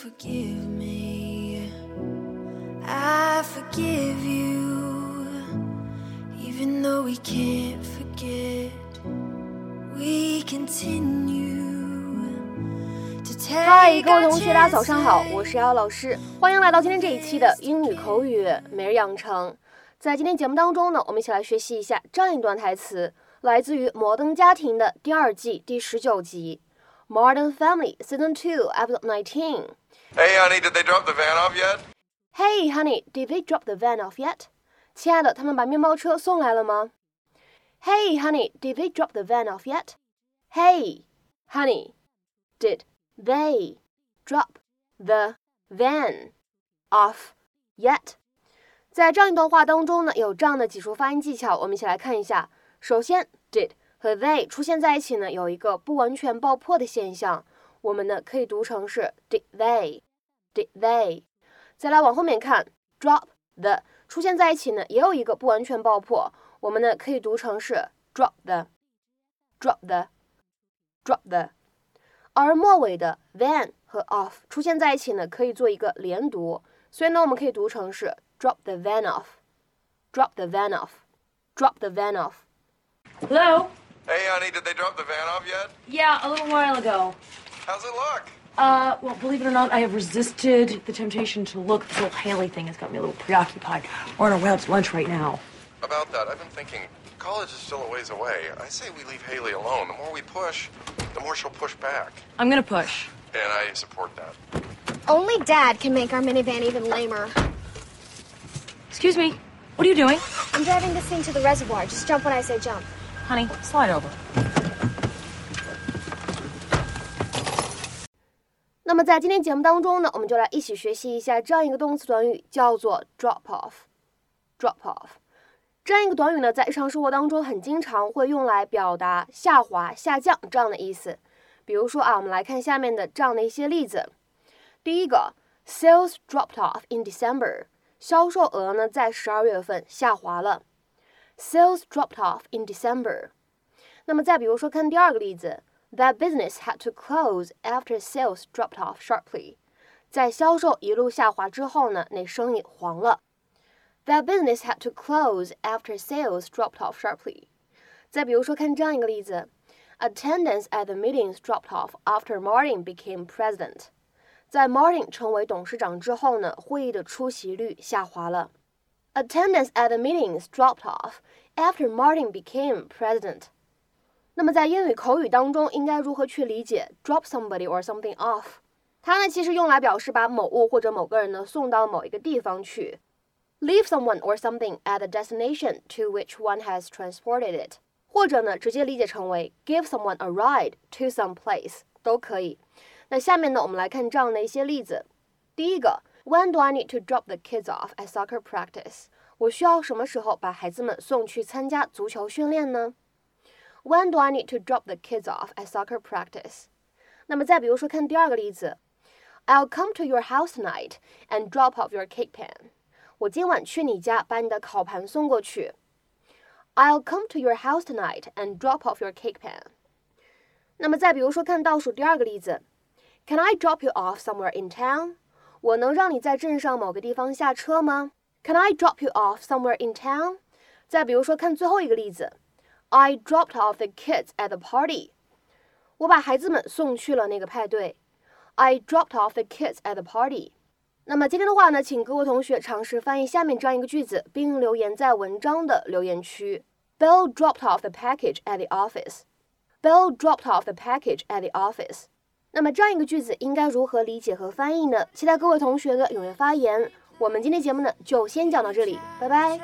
forgive me. I forgive you. Even though we can't forget, we continue. to 嗨，take 各位同学，大家早上好，我是瑶老师，欢迎来到今天这一期的英语口语每日养成。在今天节目当中呢，我们一起来学习一下这样一段台词，来自于《摩登家庭》的第二季第十九集，《Modern Family Season Two Episode Nineteen》。Hey, honey, did they drop the van off yet? Hey, honey, did they drop the van off yet? 亲爱的，他们把面包车送来了吗？Hey, honey, did they drop the van off yet? Hey, honey, did they drop the van off yet? 在这样一段话当中呢，有这样的几处发音技巧，我们一起来看一下。首先，did 和 they 出现在一起呢，有一个不完全爆破的现象， 我们呢可以读成是 did they，did they。再来往后面看，drop the 出现在一起呢，也有一个不完全爆破，我们呢可以读成是 drop the，drop the，drop the。而末尾的 van 和 off 出现在一起呢，可以做一个连读，所以呢，我们可以读成是 drop the van off，drop the van off，drop the van off。 Hello? Hey, honey, did they drop the van off yet? Yeah, a little while ago. How's it look? Uh, well, believe it or not, I have resisted the temptation to look. The whole Haley thing has got me a little preoccupied. We're on our way out to lunch right now. About that, I've been thinking. College is still a ways away. I say we leave Haley alone. The more we push, the more she'll push back. I'm gonna push. And I support that. Only Dad can make our minivan even lamer. Excuse me. What are you doing? I'm driving this thing to the reservoir. Just jump when I say jump. Honey, slide over. 那么在今天节目当中呢，我们就来一起学习一下这样一个动词短语，叫做 drop off。drop off 这样一个短语呢，在日常生活当中很经常会用来表达下滑、下降这样的意思。比如说啊，我们来看下面的这样的一些例子。第一个，sales dropped off in December，销售额呢在十二月份下滑了。Sales dropped off in December。那么再比如说，看第二个例子 ，That business had to close after sales dropped off sharply。在销售一路下滑之后呢，那生意黄了。That business had to close after sales dropped off sharply。再比如说，看这样一个例子，Attendance at the meetings dropped off after Martin became president。在 Martin 成为董事长之后呢，会议的出席率下滑了。Attendance at the meetings dropped off after Martin became president。 那么在英语口语当中，应该如何去理解 drop somebody or something off？它呢其实用来表示把某物或者某个人呢送到某一个地方去。Leave someone or something at the destination to which one has transported it，或者呢直接理解成为 give someone a ride to some place 都可以。那下面呢我们来看这样的一些例子。第一个，When do I need to drop the kids off at soccer practice？我需要什么时候把孩子们送去参加足球训练呢 ？When do I need to drop the kids off at soccer practice？那么再比如说，看第二个例子，I'll come to your house tonight and drop off your cake pan。我今晚去你家，把你的烤盘送过去。I'll come to your house tonight and drop off your cake pan。那么再比如说，看倒数第二个例子，Can I drop you off somewhere in town？我能让你在镇上某个地方下车吗？Can I drop you off somewhere in town？再比如说，看最后一个例子 ，I dropped off the kids at the party。我把孩子们送去了那个派对。I dropped off the kids at the party。那么今天的话呢，请各位同学尝试翻译下面这样一个句子，并留言在文章的留言区。Bill dropped off the package at the office. Bill dropped off the package at the office. 那么这样一个句子应该如何理解和翻译呢？期待各位同学的踊跃发言。我们今天节目呢就先讲到这里，拜拜。